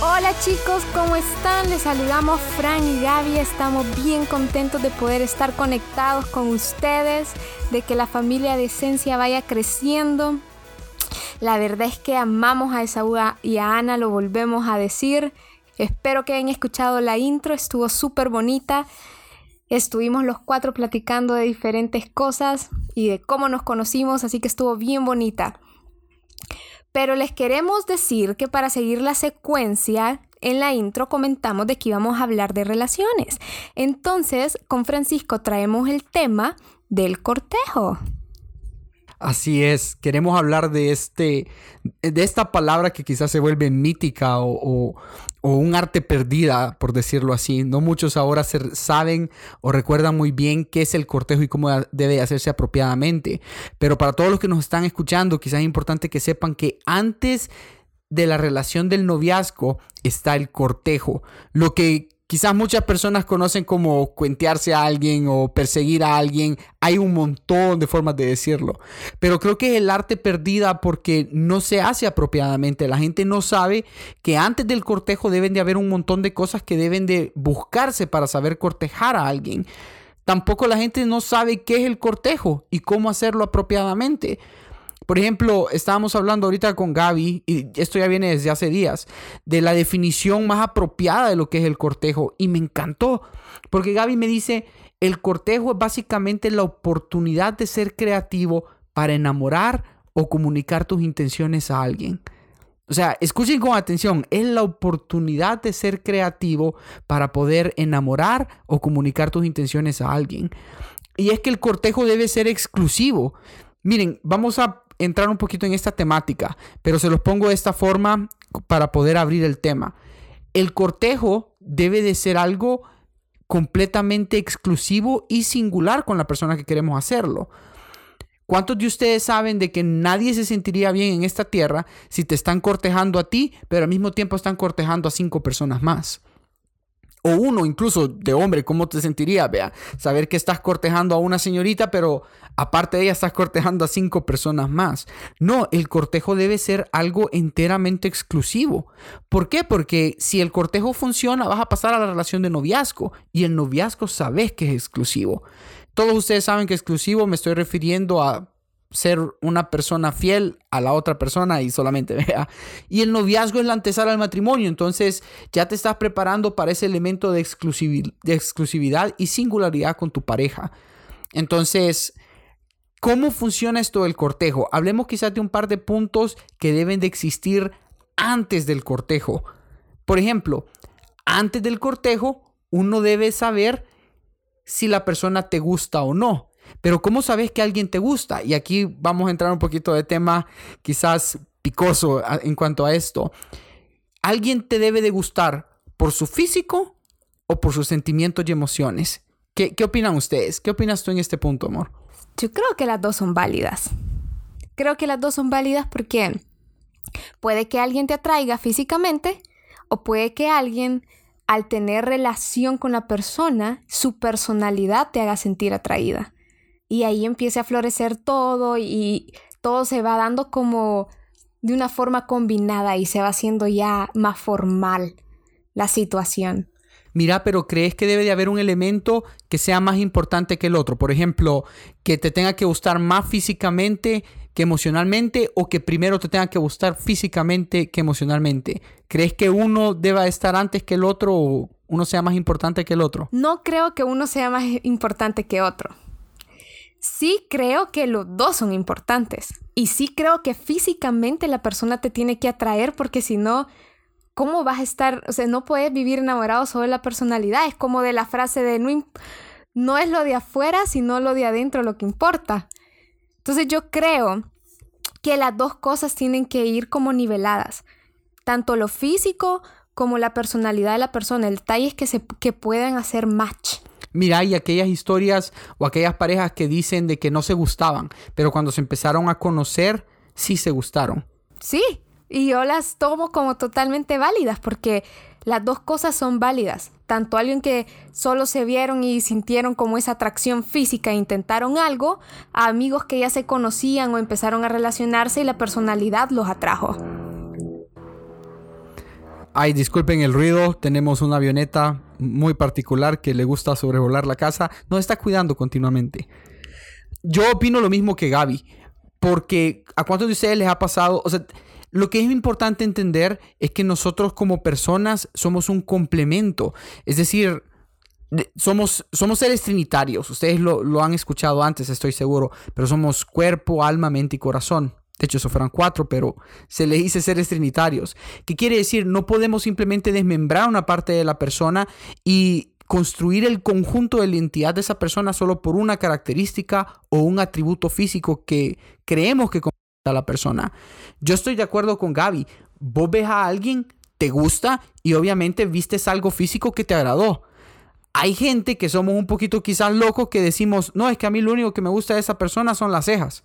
Hola chicos, ¿cómo están? Les saludamos Fran y Gaby. Estamos bien contentos de poder estar conectados con ustedes, de que la familia de Esencia vaya creciendo. La verdad es que amamos a Esaú y a Ana, lo volvemos a decir. Espero que hayan escuchado la intro, estuvo súper bonita. Estuvimos los cuatro platicando de diferentes cosas y de cómo nos conocimos, así que estuvo bien bonita. Pero les queremos decir que para seguir la secuencia, en la intro comentamos de que íbamos a hablar de relaciones. Entonces, con Francisco traemos el tema del cortejo. Así es, queremos hablar de este, de esta palabra que quizás se vuelve mítica o, un arte perdida, por decirlo así. No muchos ahora saben o recuerdan muy bien qué es el cortejo y cómo debe hacerse apropiadamente. Pero para todos los que nos están escuchando, quizás es importante que sepan que antes de la relación del noviazgo está el cortejo, lo que Quizás muchas personas conocen como cuentearse a alguien o perseguir a alguien. Hay un montón de formas de decirlo. Pero creo que es el arte perdida porque no se hace apropiadamente. La gente no sabe que antes del cortejo deben de haber un montón de cosas que deben de buscarse para saber cortejar a alguien. Tampoco la gente no sabe qué es el cortejo y cómo hacerlo apropiadamente. Por ejemplo, estábamos hablando ahorita con Gaby, y esto ya viene desde hace días, de la definición más apropiada de lo que es el cortejo. Y me encantó, porque Gaby me dice, el cortejo es básicamente la oportunidad de ser creativo para enamorar o comunicar tus intenciones a alguien. O sea, escuchen con atención, es la oportunidad de ser creativo para poder enamorar o comunicar tus intenciones a alguien. Y es que el cortejo debe ser exclusivo. Miren, vamos a entrar un poquito en esta temática, pero se los pongo de esta forma para poder abrir el tema. El cortejo debe de ser algo completamente exclusivo y singular con la persona que queremos hacerlo. ¿Cuántos de ustedes saben de que nadie se sentiría bien en esta tierra si te están cortejando a ti, pero al mismo tiempo están cortejando a cinco personas más? O uno incluso de hombre, ¿cómo te sentirías? Vea, saber que estás cortejando a una señorita, pero aparte de ella estás cortejando a cinco personas más. No, el cortejo debe ser algo enteramente exclusivo. ¿Por qué? Porque si el cortejo funciona, vas a pasar a la relación de noviazgo y el noviazgo sabes que es exclusivo. Todos ustedes saben que exclusivo me estoy refiriendo a ser una persona fiel a la otra persona y solamente vea. Y el noviazgo es la antesala al matrimonio, entonces ya te estás preparando para ese elemento de, de exclusividad y singularidad con tu pareja. Entonces, ¿cómo funciona esto del cortejo? Hablemos quizás de un par de puntos que deben de existir antes del cortejo. Por ejemplo, antes del cortejo, uno debe saber si la persona te gusta o no. Pero ¿cómo sabes que alguien te gusta? Y aquí vamos a entrar un poquito de tema quizás picoso en cuanto a esto. ¿Alguien te debe de gustar por su físico o por sus sentimientos y emociones? ¿Qué, ¿Qué opinan ustedes? ¿Qué opinas tú en este punto, amor? Yo creo que las dos son válidas. Creo que las dos son válidas porque puede que alguien te atraiga físicamente o puede que alguien al tener relación con la persona, su personalidad te haga sentir atraída y ahí empieza a florecer todo y todo se va dando como de una forma combinada y se va haciendo ya más formal la situación. Mira, pero ¿crees que debe de haber un elemento que sea más importante que el otro? Por ejemplo, que te tenga que gustar más físicamente que emocionalmente o que primero te tenga que gustar físicamente que emocionalmente. ¿Crees que uno deba estar antes que el otro o uno sea más importante que el otro? No creo que uno sea más importante que otro sí creo que los dos son importantes. Y sí creo que físicamente la persona te tiene que atraer porque si no, ¿cómo vas a estar? O sea, no puedes vivir enamorado solo de la personalidad. Es como de la frase de no, no es lo de afuera, sino lo de adentro lo que importa. Entonces yo creo que las dos cosas tienen que ir como niveladas. Tanto lo físico como la personalidad de la persona. El detalle es que, se, que puedan hacer match. Mira, hay aquellas historias o aquellas parejas que dicen de que no se gustaban, pero cuando se empezaron a conocer, sí se gustaron. Sí, y yo las tomo como totalmente válidas porque las dos cosas son válidas. Tanto alguien que solo se vieron y sintieron como esa atracción física e intentaron algo, a amigos que ya se conocían o empezaron a relacionarse y la personalidad los atrajo. Ay, disculpen el ruido, tenemos una avioneta muy particular que le gusta sobrevolar la casa, nos está cuidando continuamente. Yo opino lo mismo que Gaby, porque a cuántos de ustedes les ha pasado, o sea, lo que es importante entender es que nosotros como personas somos un complemento, es decir, somos, somos seres trinitarios, ustedes lo, lo han escuchado antes, estoy seguro, pero somos cuerpo, alma, mente y corazón. De hecho, eso fueron cuatro, pero se le dice seres trinitarios. ¿Qué quiere decir? No podemos simplemente desmembrar una parte de la persona y construir el conjunto de la identidad de esa persona solo por una característica o un atributo físico que creemos que a la persona. Yo estoy de acuerdo con Gaby. Vos ves a alguien, te gusta y obviamente vistes algo físico que te agradó. Hay gente que somos un poquito quizás locos que decimos, no, es que a mí lo único que me gusta de esa persona son las cejas.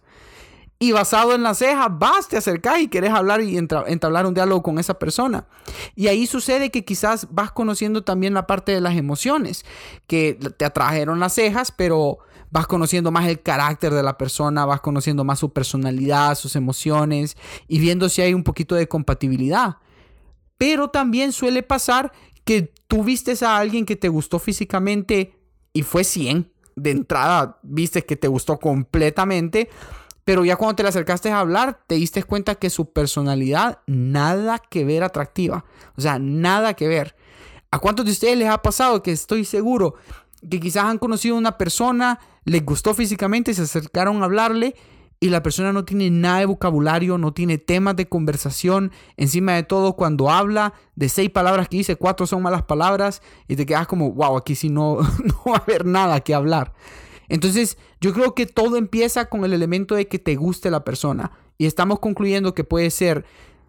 Y basado en las cejas, vas, te acercás y querés hablar y entablar un diálogo con esa persona. Y ahí sucede que quizás vas conociendo también la parte de las emociones, que te atrajeron las cejas, pero vas conociendo más el carácter de la persona, vas conociendo más su personalidad, sus emociones y viendo si hay un poquito de compatibilidad. Pero también suele pasar que tú vistes a alguien que te gustó físicamente y fue 100. De entrada, viste que te gustó completamente pero ya cuando te le acercaste a hablar, te diste cuenta que su personalidad nada que ver atractiva. O sea, nada que ver. ¿A cuántos de ustedes les ha pasado que estoy seguro que quizás han conocido a una persona, les gustó físicamente, se acercaron a hablarle y la persona no tiene nada de vocabulario, no tiene temas de conversación. Encima de todo, cuando habla de seis palabras que dice, cuatro son malas palabras y te quedas como, wow, aquí sí no, no va a haber nada que hablar. Entonces, yo creo que todo empieza con el elemento de que te guste la persona. Y estamos concluyendo que puede ser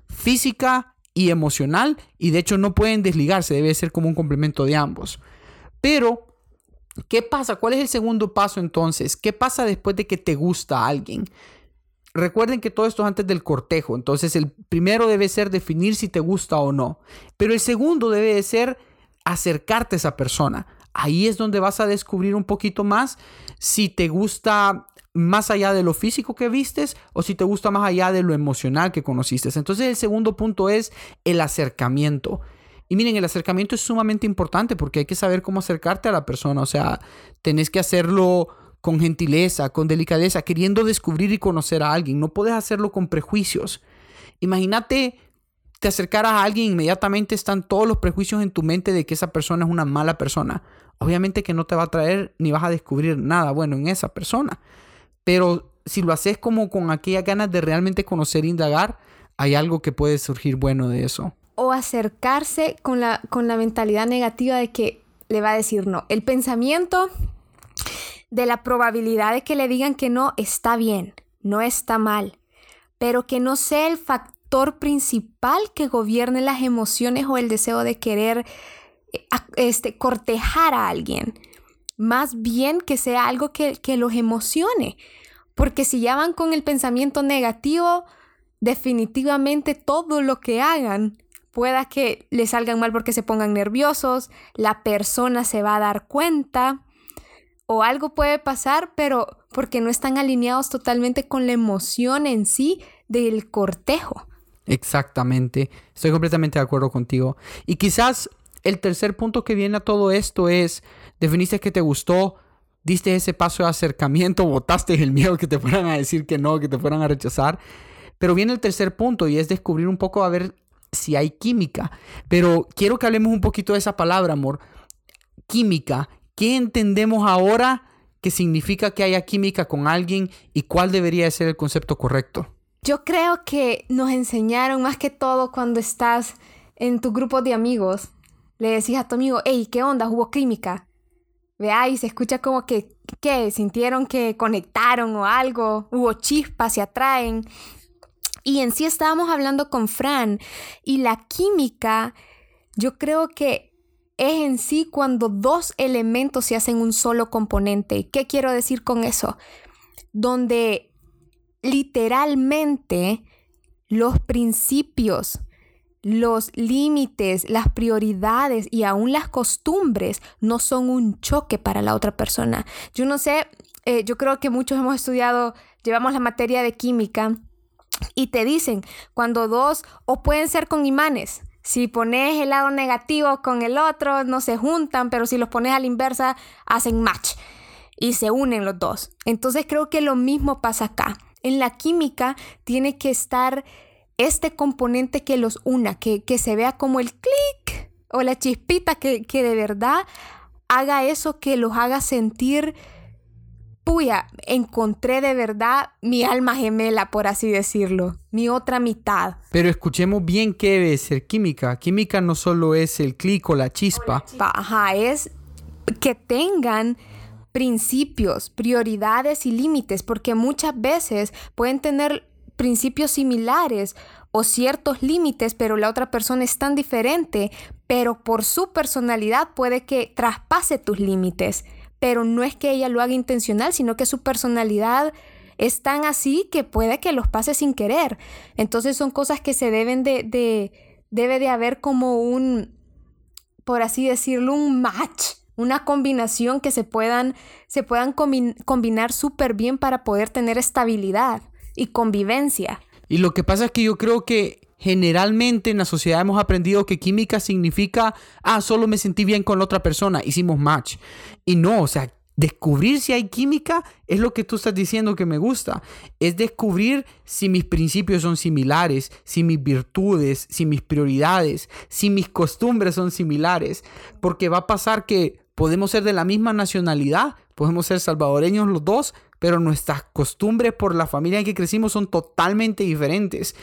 física y emocional. Y de hecho no pueden desligarse, debe ser como un complemento de ambos. Pero, ¿qué pasa? ¿Cuál es el segundo paso entonces? ¿Qué pasa después de que te gusta alguien? Recuerden que todo esto es antes del cortejo. Entonces, el primero debe ser definir si te gusta o no. Pero el segundo debe de ser acercarte a esa persona. Ahí es donde vas a descubrir un poquito más si te gusta más allá de lo físico que vistes o si te gusta más allá de lo emocional que conociste. Entonces el segundo punto es el acercamiento. Y miren, el acercamiento es sumamente importante porque hay que saber cómo acercarte a la persona. O sea, tenés que hacerlo con gentileza, con delicadeza, queriendo descubrir y conocer a alguien. No puedes hacerlo con prejuicios. Imagínate te acercaras a alguien, inmediatamente están todos los prejuicios en tu mente de que esa persona es una mala persona obviamente que no te va a traer ni vas a descubrir nada bueno en esa persona. Pero si lo haces como con aquellas ganas de realmente conocer e indagar, hay algo que puede surgir bueno de eso. O acercarse con la, con la mentalidad negativa de que le va a decir no. El pensamiento de la probabilidad de que le digan que no está bien, no está mal, pero que no sea el factor principal que gobierne las emociones o el deseo de querer este, cortejar a alguien. Más bien que sea algo que, que los emocione. Porque si ya van con el pensamiento negativo, definitivamente todo lo que hagan pueda que les salgan mal porque se pongan nerviosos, la persona se va a dar cuenta o algo puede pasar, pero porque no están alineados totalmente con la emoción en sí del cortejo. Exactamente, estoy completamente de acuerdo contigo. Y quizás el tercer punto que viene a todo esto es, definiste que te gustó, diste ese paso de acercamiento, botaste el miedo que te fueran a decir que no, que te fueran a rechazar. Pero viene el tercer punto y es descubrir un poco a ver si hay química. Pero quiero que hablemos un poquito de esa palabra, amor. Química. ¿Qué entendemos ahora que significa que haya química con alguien y cuál debería ser el concepto correcto? Yo creo que nos enseñaron más que todo cuando estás en tu grupo de amigos le decís a tu amigo, hey, ¿qué onda? Hubo química. Vea, y se escucha como que, ¿qué? Sintieron que conectaron o algo, hubo chispas, se atraen. Y en sí estábamos hablando con Fran y la química, yo creo que es en sí cuando dos elementos se hacen un solo componente. ¿Qué quiero decir con eso? Donde literalmente los principios los límites, las prioridades y aún las costumbres no son un choque para la otra persona. Yo no sé, eh, yo creo que muchos hemos estudiado, llevamos la materia de química y te dicen cuando dos o pueden ser con imanes. Si pones el lado negativo con el otro, no se juntan, pero si los pones a la inversa, hacen match y se unen los dos. Entonces creo que lo mismo pasa acá. En la química tiene que estar este componente que los una, que, se vea como el clic o la chispita que, que de verdad haga eso que los haga sentir puya, encontré de verdad mi alma gemela, por así decirlo, mi otra mitad. Pero escuchemos bien qué debe ser química. Química no solo es el clic o la chispa. Ajá, es que tengan principios, prioridades y límites, porque muchas veces pueden tener principios similares o ciertos límites, pero la otra persona es tan diferente, pero por su personalidad puede que traspase tus límites pero no es que ella lo haga intencional, sino que su personalidad es tan así que puede que los pase sin querer. Entonces son cosas que se deben de, de debe de haber como un, por así decirlo, un match, una combinación que se puedan, se puedan combinar súper bien para poder tener estabilidad y convivencia. Y lo que pasa es que yo creo que generalmente en la sociedad hemos aprendido que química significa, ah, solo me sentí bien con otra persona, hicimos match. Y no, o sea, descubrir si hay química es lo que tú estás diciendo que me gusta. Es descubrir si mis principios son similares, si mis virtudes, si mis prioridades, si mis costumbres son similares. Porque va a pasar que podemos ser de la misma nacionalidad, podemos ser salvadoreños los dos, pero nuestras costumbres por la familia en que crecimos son totalmente diferentes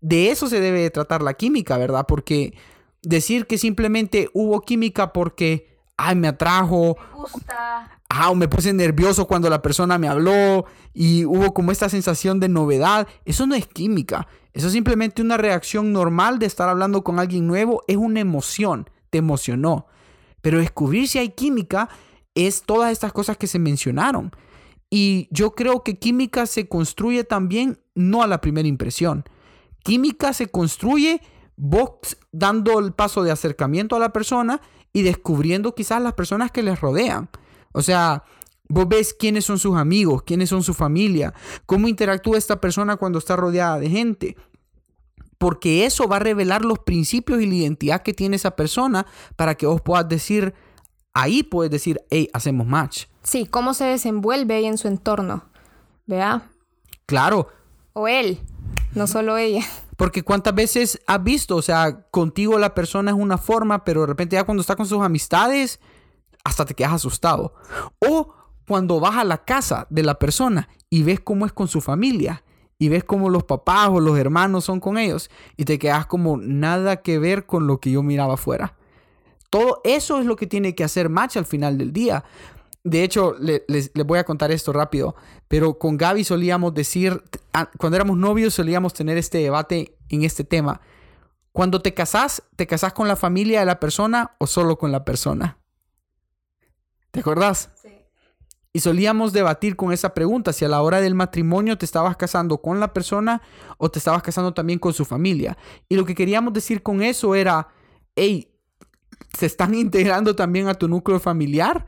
de eso se debe tratar la química, ¿verdad? Porque decir que simplemente hubo química porque, ay, me atrajo. Me gusta. Ah, o me puse nervioso cuando la persona me habló y hubo como esta sensación de novedad. Eso no es química. Eso es simplemente una reacción normal de estar hablando con alguien nuevo. Es una emoción. Te emocionó. Pero descubrir si hay química es todas estas cosas que se mencionaron. Y yo creo que química se construye también no a la primera impresión química se construye vos dando el paso de acercamiento a la persona y descubriendo quizás las personas que les rodean. O sea, vos ves quiénes son sus amigos, quiénes son su familia, cómo interactúa esta persona cuando está rodeada de gente. Porque eso va a revelar los principios y la identidad que tiene esa persona para que vos puedas decir, ahí puedes decir, hey, hacemos match. Sí, cómo se desenvuelve ahí en su entorno. ¿Vea? Claro. O él no solo ella. Porque cuántas veces has visto, o sea, contigo la persona es una forma, pero de repente ya cuando está con sus amistades, hasta te quedas asustado. O cuando vas a la casa de la persona y ves cómo es con su familia y ves cómo los papás o los hermanos son con ellos y te quedas como nada que ver con lo que yo miraba afuera. Todo eso es lo que tiene que hacer match al final del día. De hecho, les, voy a contar esto rápido, pero con Gaby solíamos decir, cuando éramos novios solíamos tener este debate en este tema. Cuando te casás, ¿te casás con la familia de la persona o solo con la persona? ¿Te acordás? Sí. Y solíamos debatir con esa pregunta, si a la hora del matrimonio te estabas casando con la persona o te estabas casando también con su familia. Y lo que queríamos decir con eso era, hey, ¿se están integrando también a tu núcleo familiar?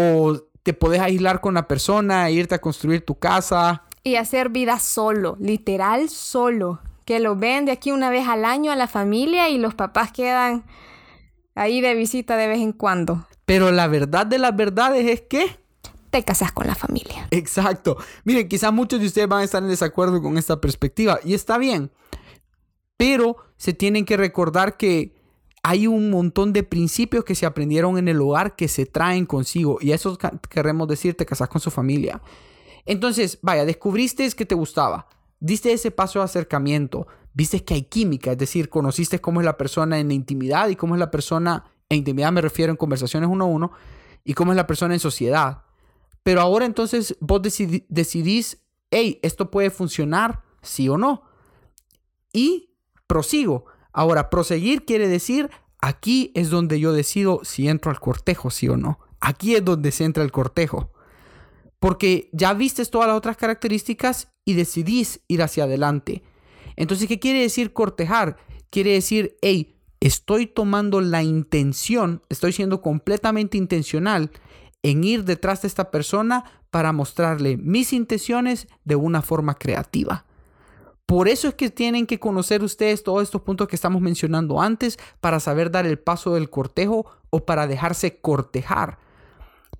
o te puedes aislar con la persona e irte a construir tu casa. Y hacer vida solo, literal solo. Que lo ven de aquí una vez al año a la familia y los papás quedan ahí de visita de vez en cuando. Pero la verdad de las verdades es que te casas con la familia. Exacto. Miren, quizás muchos de ustedes van a estar en desacuerdo con esta perspectiva y está bien. Pero se tienen que recordar que hay un montón de principios que se aprendieron en el hogar que se traen consigo. Y eso queremos decir, te casas con su familia. Entonces, vaya, descubriste que te gustaba. Diste ese paso de acercamiento. Viste que hay química, es decir, conociste cómo es la persona en intimidad y cómo es la persona, en intimidad me refiero en conversaciones uno a uno, y cómo es la persona en sociedad. Pero ahora entonces vos decidís, hey, esto puede funcionar, sí o no. Y prosigo. Ahora, proseguir quiere decir, aquí es donde yo decido si entro al cortejo, sí o no. Aquí es donde se entra el cortejo. Porque ya vistes todas las otras características y decidís ir hacia adelante. Entonces, ¿qué quiere decir cortejar? Quiere decir, hey, estoy tomando la intención, estoy siendo completamente intencional en ir detrás de esta persona para mostrarle mis intenciones de una forma creativa. Por eso es que tienen que conocer ustedes todos estos puntos que estamos mencionando antes para saber dar el paso del cortejo o para dejarse cortejar.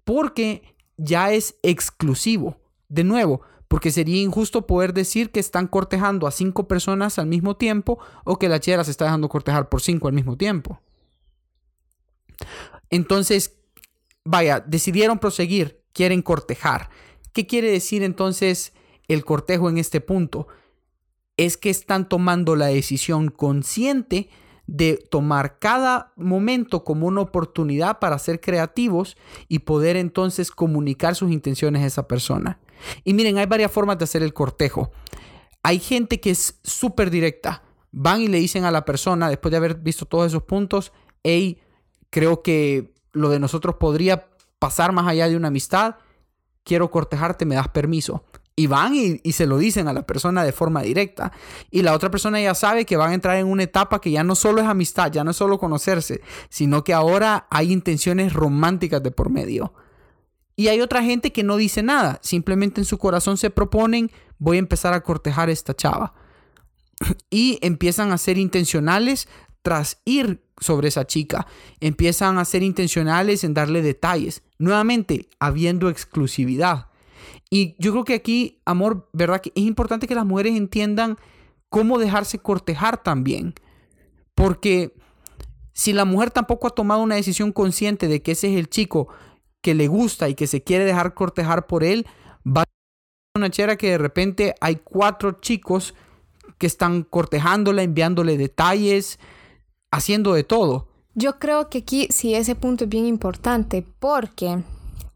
Porque ya es exclusivo. De nuevo, porque sería injusto poder decir que están cortejando a cinco personas al mismo tiempo o que la chera se está dejando cortejar por cinco al mismo tiempo. Entonces, vaya, decidieron proseguir, quieren cortejar. ¿Qué quiere decir entonces el cortejo en este punto? Es que están tomando la decisión consciente de tomar cada momento como una oportunidad para ser creativos y poder entonces comunicar sus intenciones a esa persona. Y miren, hay varias formas de hacer el cortejo. Hay gente que es súper directa. Van y le dicen a la persona, después de haber visto todos esos puntos, hey, creo que lo de nosotros podría pasar más allá de una amistad. Quiero cortejarte, me das permiso. Y van y, se lo dicen a la persona de forma directa. Y la otra persona ya sabe que van a entrar en una etapa que ya no solo es amistad, ya no es solo conocerse, sino que ahora hay intenciones románticas de por medio. Y hay otra gente que no dice nada, simplemente en su corazón se proponen, voy a empezar a cortejar a esta chava. Y empiezan a ser intencionales tras ir sobre esa chica. Empiezan a ser intencionales en darle detalles. Nuevamente, habiendo exclusividad. Y yo creo que aquí, amor, ¿verdad? Que es importante que las mujeres entiendan cómo dejarse cortejar también. Porque si la mujer tampoco ha tomado una decisión consciente de que ese es el chico que le gusta y que se quiere dejar cortejar por él, va a ser una chera que de repente hay cuatro chicos que están cortejándola, enviándole detalles, haciendo de todo. Yo creo que aquí sí ese punto es bien importante porque,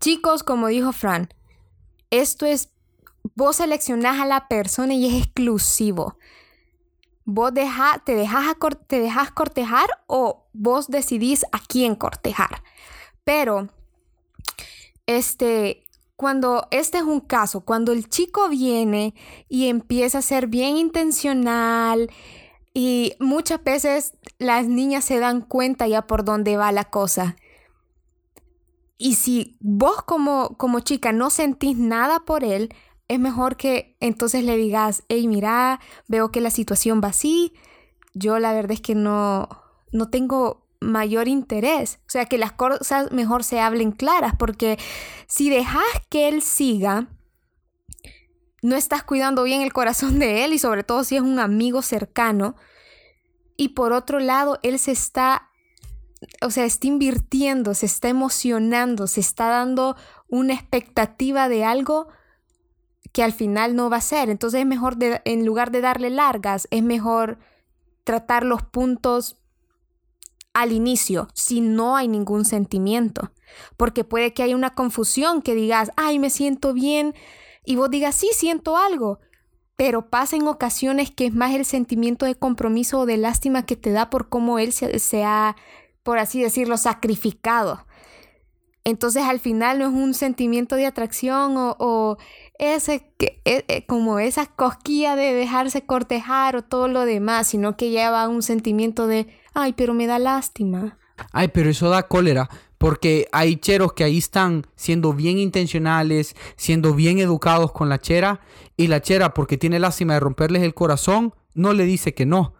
chicos, como dijo Fran, esto es, vos seleccionás a la persona y es exclusivo. Vos deja, te, dejas te dejas cortejar o vos decidís a quién cortejar. Pero este, cuando este es un caso, cuando el chico viene y empieza a ser bien intencional y muchas veces las niñas se dan cuenta ya por dónde va la cosa. Y si vos como, como chica no sentís nada por él, es mejor que entonces le digas, hey, mira, veo que la situación va así, yo la verdad es que no, no tengo mayor interés. O sea, que las cosas mejor se hablen claras, porque si dejas que él siga, no estás cuidando bien el corazón de él y sobre todo si es un amigo cercano. Y por otro lado, él se está, o sea, está invirtiendo, se está emocionando, se está dando una expectativa de algo que al final no va a ser. Entonces es mejor, en lugar de darle largas, es mejor tratar los puntos al inicio si no hay ningún sentimiento. Porque puede que haya una confusión que digas, ay, me siento bien, y vos digas, sí, siento algo. Pero pasa en ocasiones que es más el sentimiento de compromiso o de lástima que te da por cómo él se, ha, por así decirlo, sacrificado. Entonces al final no es un sentimiento de atracción o, ese, e, e, como esa cosquilla de dejarse cortejar o todo lo demás, sino que lleva un sentimiento de Ay, pero me da lástima. Ay, pero eso da cólera. Porque hay cheros que ahí están siendo bien intencionales, siendo bien educados con la chera. Y la chera, porque tiene lástima de romperles el corazón, no le dice que no.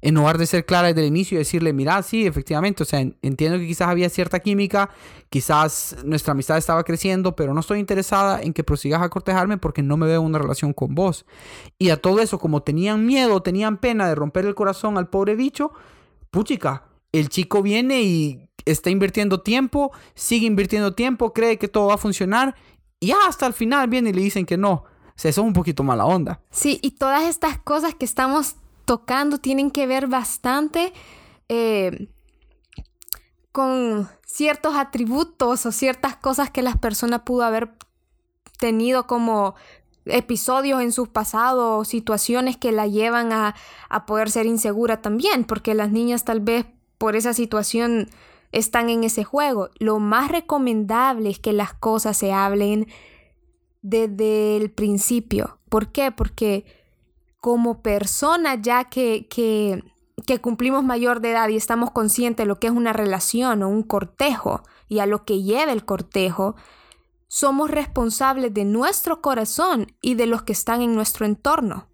En lugar de ser clara desde el inicio y decirle, mira, sí, efectivamente, o sea, entiendo que quizás había cierta química, quizás nuestra amistad estaba creciendo, pero no estoy interesada en que prosigas a cortejarme porque no me veo una relación con vos. Y a todo eso, como tenían miedo, tenían pena de romper el corazón al pobre bicho, puchica, el chico viene y está invirtiendo tiempo, sigue invirtiendo tiempo, cree que todo va a funcionar y hasta el final viene y le dicen que no. O sea, eso es un poquito mala onda. Sí, y todas estas cosas que estamos tocando tienen que ver bastante eh, con ciertos atributos o ciertas cosas que las personas pudo haber tenido como episodios en sus pasados, situaciones que la llevan a, a poder ser insegura también, porque las niñas tal vez por esa situación están en ese juego. Lo más recomendable es que las cosas se hablen desde el principio. ¿Por qué? Porque como persona ya que, que, que, cumplimos mayor de edad y estamos conscientes de lo que es una relación o un cortejo y a lo que lleva el cortejo, somos responsables de nuestro corazón y de los que están en nuestro entorno.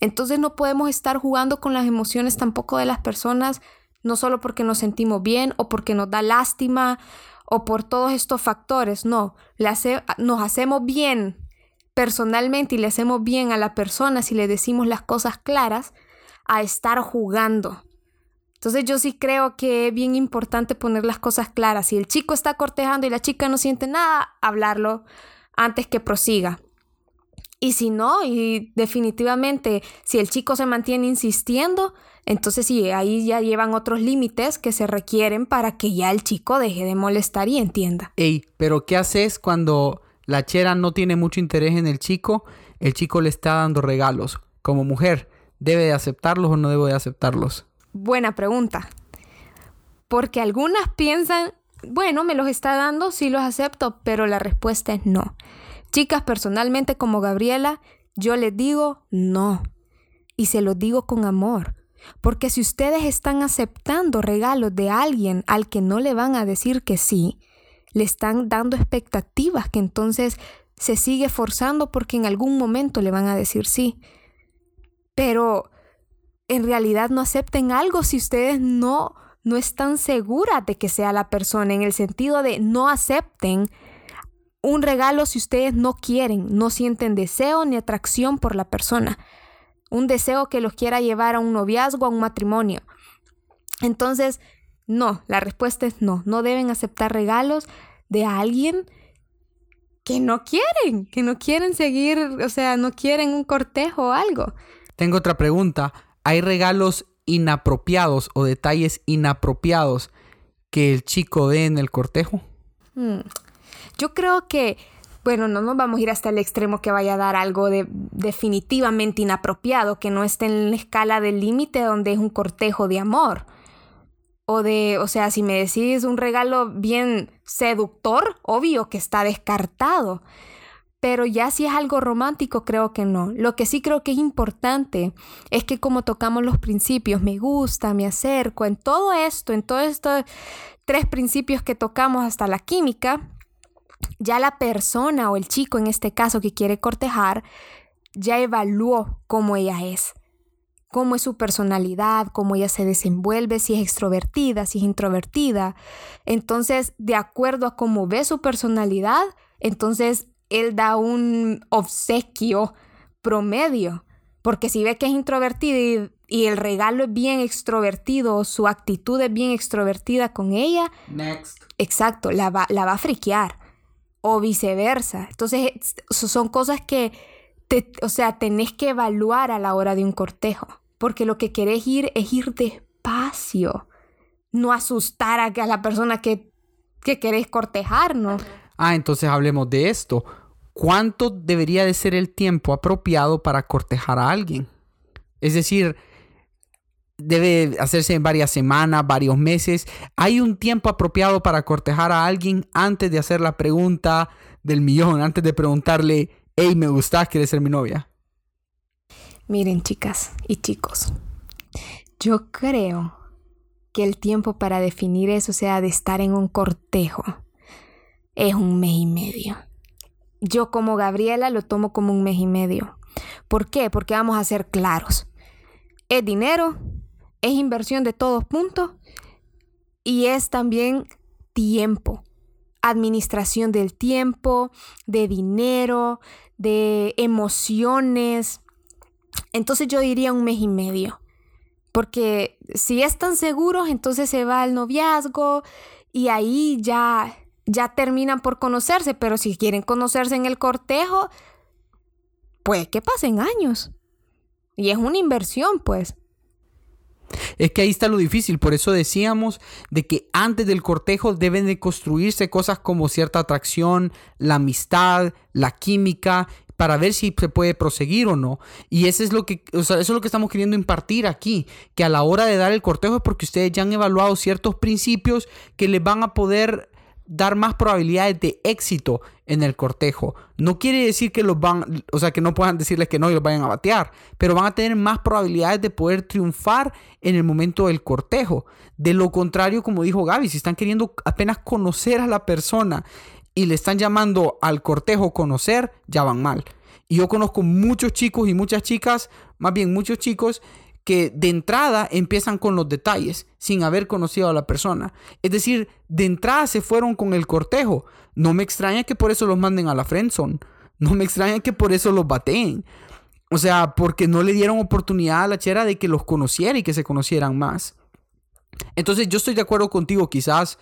Entonces no podemos estar jugando con las emociones tampoco de las personas, no solo porque nos sentimos bien o porque nos da lástima o por todos estos factores, no, nos hacemos bien personalmente y le hacemos bien a la persona si le decimos las cosas claras a estar jugando. Entonces yo sí creo que es bien importante poner las cosas claras. Si el chico está cortejando y la chica no siente nada, hablarlo antes que prosiga. Y si no, y definitivamente, si el chico se mantiene insistiendo, entonces sí, ahí ya llevan otros límites que se requieren para que ya el chico deje de molestar y entienda. Ey, pero ¿qué haces cuando la chera no tiene mucho interés en el chico? El chico le está dando regalos. Como mujer, ¿debe de aceptarlos o no debo de aceptarlos? Buena pregunta. Porque algunas piensan, bueno, me los está dando, sí los acepto, pero la respuesta es no. Chicas, personalmente como Gabriela, yo les digo no. Y se lo digo con amor. Porque si ustedes están aceptando regalos de alguien al que no le van a decir que sí, le están dando expectativas que entonces se sigue forzando porque en algún momento le van a decir sí. Pero en realidad no acepten algo si ustedes no no están seguras de que sea la persona en el sentido de no acepten un regalo si ustedes no quieren, no sienten deseo ni atracción por la persona. Un deseo que los quiera llevar a un noviazgo, a un matrimonio. Entonces, no, la respuesta es no. No deben aceptar regalos de alguien que no quieren, que no quieren seguir, o sea, no quieren un cortejo o algo. Tengo otra pregunta. ¿Hay regalos inapropiados o detalles inapropiados que el chico dé en el cortejo? Hmm. Yo creo que, bueno, no nos vamos a ir hasta el extremo que vaya a dar algo de definitivamente inapropiado, que no esté en la escala del límite donde es un cortejo de amor. O de, o sea, si me decís un regalo bien seductor, obvio que está descartado. Pero ya si es algo romántico, creo que no. Lo que sí creo que es importante es que como tocamos los principios, me gusta, me acerco, en todo esto, en todos estos tres principios que tocamos hasta la química, ya la persona o el chico en este caso que quiere cortejar ya evaluó cómo ella es, cómo es su personalidad, cómo ella se desenvuelve, si es extrovertida, si es introvertida. Entonces, de acuerdo a cómo ve su personalidad, entonces él da un obsequio promedio. Porque si ve que es introvertida y, el regalo es bien extrovertido, su actitud es bien extrovertida con ella, Next. exacto, la va, la va a friquear o viceversa. Entonces, son cosas que, te, o sea, tenés que evaluar a la hora de un cortejo, porque lo que querés ir es ir despacio, no asustar a, la persona que, que querés cortejar, ¿no? Ah, entonces hablemos de esto. ¿Cuánto debería de ser el tiempo apropiado para cortejar a alguien? Es decir, debe hacerse en varias semanas, varios meses. ¿Hay un tiempo apropiado para cortejar a alguien antes de hacer la pregunta del millón, antes de preguntarle, hey, me gustas, ¿quieres ser mi novia? Miren, chicas y chicos, yo creo que el tiempo para definir eso, o sea, de estar en un cortejo, es un mes y medio. Yo como Gabriela lo tomo como un mes y medio. ¿Por qué? Porque vamos a ser claros. Es dinero, es inversión de todos puntos y es también tiempo, administración del tiempo, de dinero, de emociones. Entonces yo diría un mes y medio. Porque si están seguros, entonces se va al noviazgo y ahí ya ya terminan por conocerse, pero si quieren conocerse en el cortejo, pues que pasen años. Y es una inversión, pues. Es que ahí está lo difícil, por eso decíamos de que antes del cortejo deben de construirse cosas como cierta atracción, la amistad, la química, para ver si se puede proseguir o no. Y eso es lo que, eso es lo que estamos queriendo impartir aquí, que a la hora de dar el cortejo es porque ustedes ya han evaluado ciertos principios que les van a poder dar más probabilidades de éxito en el cortejo. No quiere decir que los van, o sea, que no puedan decirles que no y los vayan a batear, pero van a tener más probabilidades de poder triunfar en el momento del cortejo. De lo contrario, como dijo Gaby, si están queriendo apenas conocer a la persona y le están llamando al cortejo conocer, ya van mal. Y yo conozco muchos chicos y muchas chicas, más bien muchos chicos, que de entrada empiezan con los detalles sin haber conocido a la persona. Es decir, de entrada se fueron con el cortejo. No me extraña que por eso los manden a la friendzone. No me extraña que por eso los bateen. O sea, porque no le dieron oportunidad a la chera de que los conociera y que se conocieran más. Entonces yo estoy de acuerdo contigo, quizás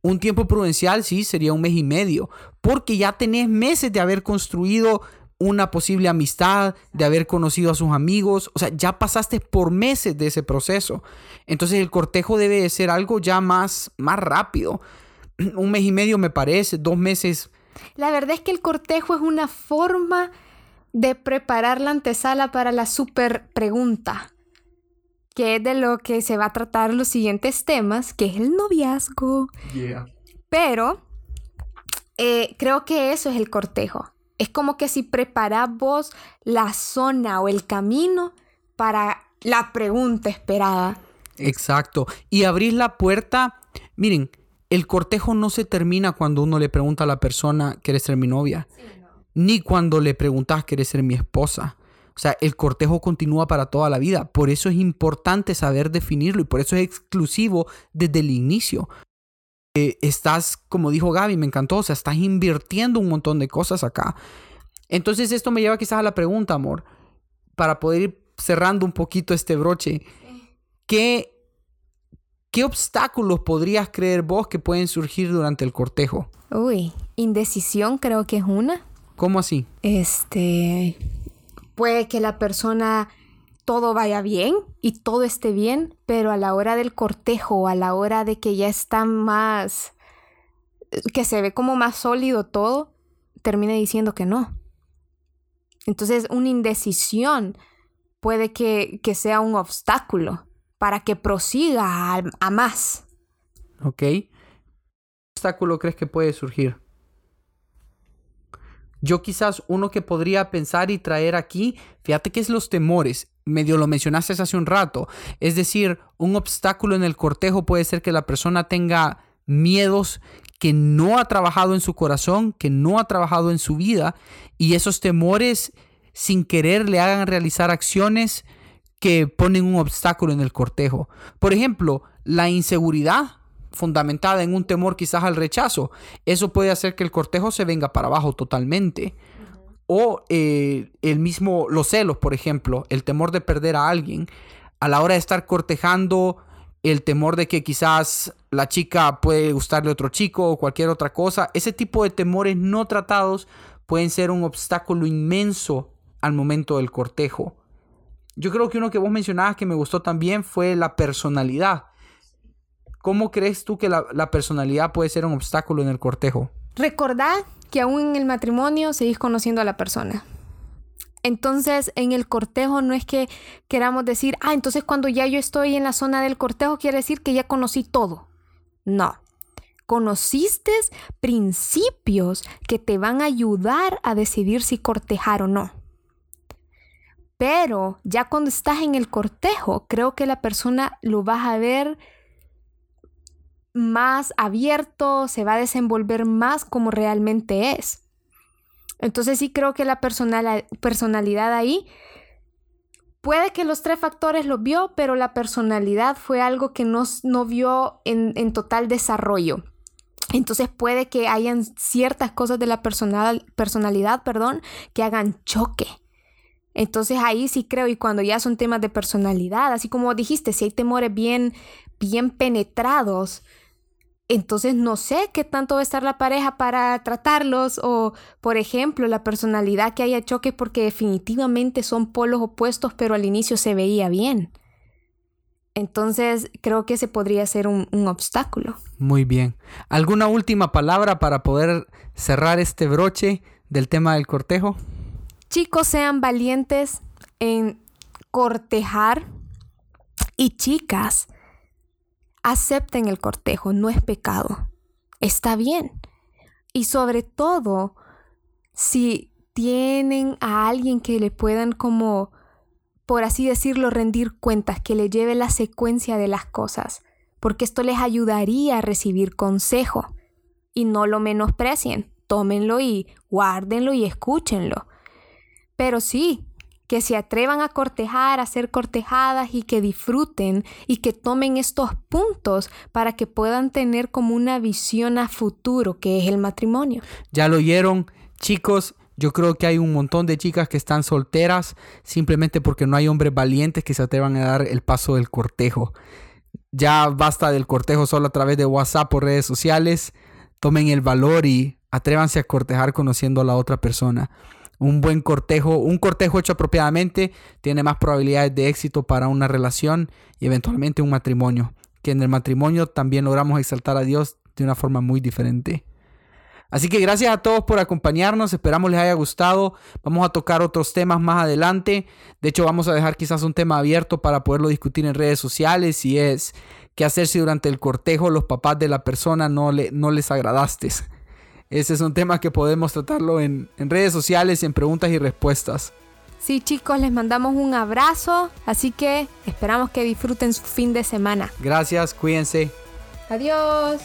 un tiempo prudencial sí sería un mes y medio, porque ya tenés meses de haber construido una posible amistad, de haber conocido a sus amigos, o sea, ya pasaste por meses de ese proceso. Entonces el cortejo debe de ser algo ya más, más rápido. Un mes y medio me parece, dos meses. La verdad es que el cortejo es una forma de preparar la antesala para la super pregunta, que es de lo que se va a tratar los siguientes temas, que es el noviazgo. Pero eh, creo que eso es el cortejo. Es como que si preparas vos la zona o el camino para la pregunta esperada. Exacto. Y abrís la puerta. Miren, el cortejo no se termina cuando uno le pregunta a la persona, ¿quieres ser mi novia? Ni cuando le preguntas, ¿quieres ser mi esposa? O sea, el cortejo continúa para toda la vida. Por eso es importante saber definirlo y por eso es exclusivo desde el inicio. Eh, estás, como dijo Gaby, me encantó, o sea, estás invirtiendo un montón de cosas acá. Entonces esto me lleva quizás a la pregunta, amor, para poder ir cerrando un poquito este broche. ¿Qué, qué obstáculos podrías creer vos que pueden surgir durante el cortejo? Uy, indecisión creo que es una. ¿Cómo así? Este, puede que la persona todo vaya bien y todo esté bien, pero a la hora del cortejo, a la hora de que ya está más, que se ve como más sólido todo, termine diciendo que no. Entonces, una indecisión puede que, sea un obstáculo para que prosiga a, a más. Ok. ¿Qué obstáculo crees que puede surgir? Yo quizás uno que podría pensar y traer aquí, fíjate que es los temores medio lo mencionaste hace un rato. Es decir, un obstáculo en el cortejo puede ser que la persona tenga miedos que no ha trabajado en su corazón, que no ha trabajado en su vida, y esos temores sin querer le hagan realizar acciones que ponen un obstáculo en el cortejo. Por ejemplo, la inseguridad fundamentada en un temor quizás al rechazo, eso puede hacer que el cortejo se venga para abajo totalmente. O eh, el mismo, los celos, por ejemplo, el temor de perder a alguien. A la hora de estar cortejando, el temor de que quizás la chica puede gustarle a otro chico o cualquier otra cosa. Ese tipo de temores no tratados pueden ser un obstáculo inmenso al momento del cortejo. Yo creo que uno que vos mencionabas que me gustó también fue la personalidad. ¿Cómo crees tú que la, la personalidad puede ser un obstáculo en el cortejo? Recordad que aún en el matrimonio seguís conociendo a la persona. Entonces, en el cortejo no es que queramos decir, ah, entonces cuando ya yo estoy en la zona del cortejo quiere decir que ya conocí todo. No. Conociste principios que te van a ayudar a decidir si cortejar o no. Pero ya cuando estás en el cortejo, creo que la persona lo vas a ver más abierto, se va a desenvolver más como realmente es. Entonces sí creo que la personalidad ahí puede que los tres factores lo vio, pero la personalidad fue algo que no, no vio en, en, total desarrollo. Entonces puede que hayan ciertas cosas de la personal, personalidad, perdón, que hagan choque. Entonces ahí sí creo, y cuando ya son temas de personalidad, así como dijiste, si hay temores bien, bien penetrados, entonces no sé qué tanto va a estar la pareja para tratarlos o, por ejemplo, la personalidad que haya choques porque definitivamente son polos opuestos, pero al inicio se veía bien. Entonces creo que ese podría ser un, un obstáculo. Muy bien. ¿Alguna última palabra para poder cerrar este broche del tema del cortejo? Chicos, sean valientes en cortejar y chicas, acepten el cortejo, no es pecado. Está bien. Y sobre todo, si tienen a alguien que le puedan como, por así decirlo, rendir cuentas, que le lleve la secuencia de las cosas, porque esto les ayudaría a recibir consejo. Y no lo menosprecien, tómenlo y guárdenlo y escúchenlo. Pero sí, que se atrevan a cortejar, a ser cortejadas y que disfruten y que tomen estos puntos para que puedan tener como una visión a futuro, que es el matrimonio. Ya lo oyeron, chicos. Yo creo que hay un montón de chicas que están solteras simplemente porque no hay hombres valientes que se atrevan a dar el paso del cortejo. Ya basta del cortejo solo a través de WhatsApp o redes sociales. Tomen el valor y atrévanse a cortejar conociendo a la otra persona un buen cortejo, un cortejo hecho apropiadamente tiene más probabilidades de éxito para una relación y eventualmente un matrimonio. Que en el matrimonio también logramos exaltar a Dios de una forma muy diferente. Así que gracias a todos por acompañarnos, esperamos les haya gustado. Vamos a tocar otros temas más adelante. De hecho, vamos a dejar quizás un tema abierto para poderlo discutir en redes sociales y es qué hacer si durante el cortejo los papás de la persona no, le, no les agradaste. Ese es un tema que podemos tratarlo en, en redes sociales, en preguntas y respuestas. Sí, chicos, les mandamos un abrazo, así que esperamos que disfruten su fin de semana. Gracias, cuídense. Adiós.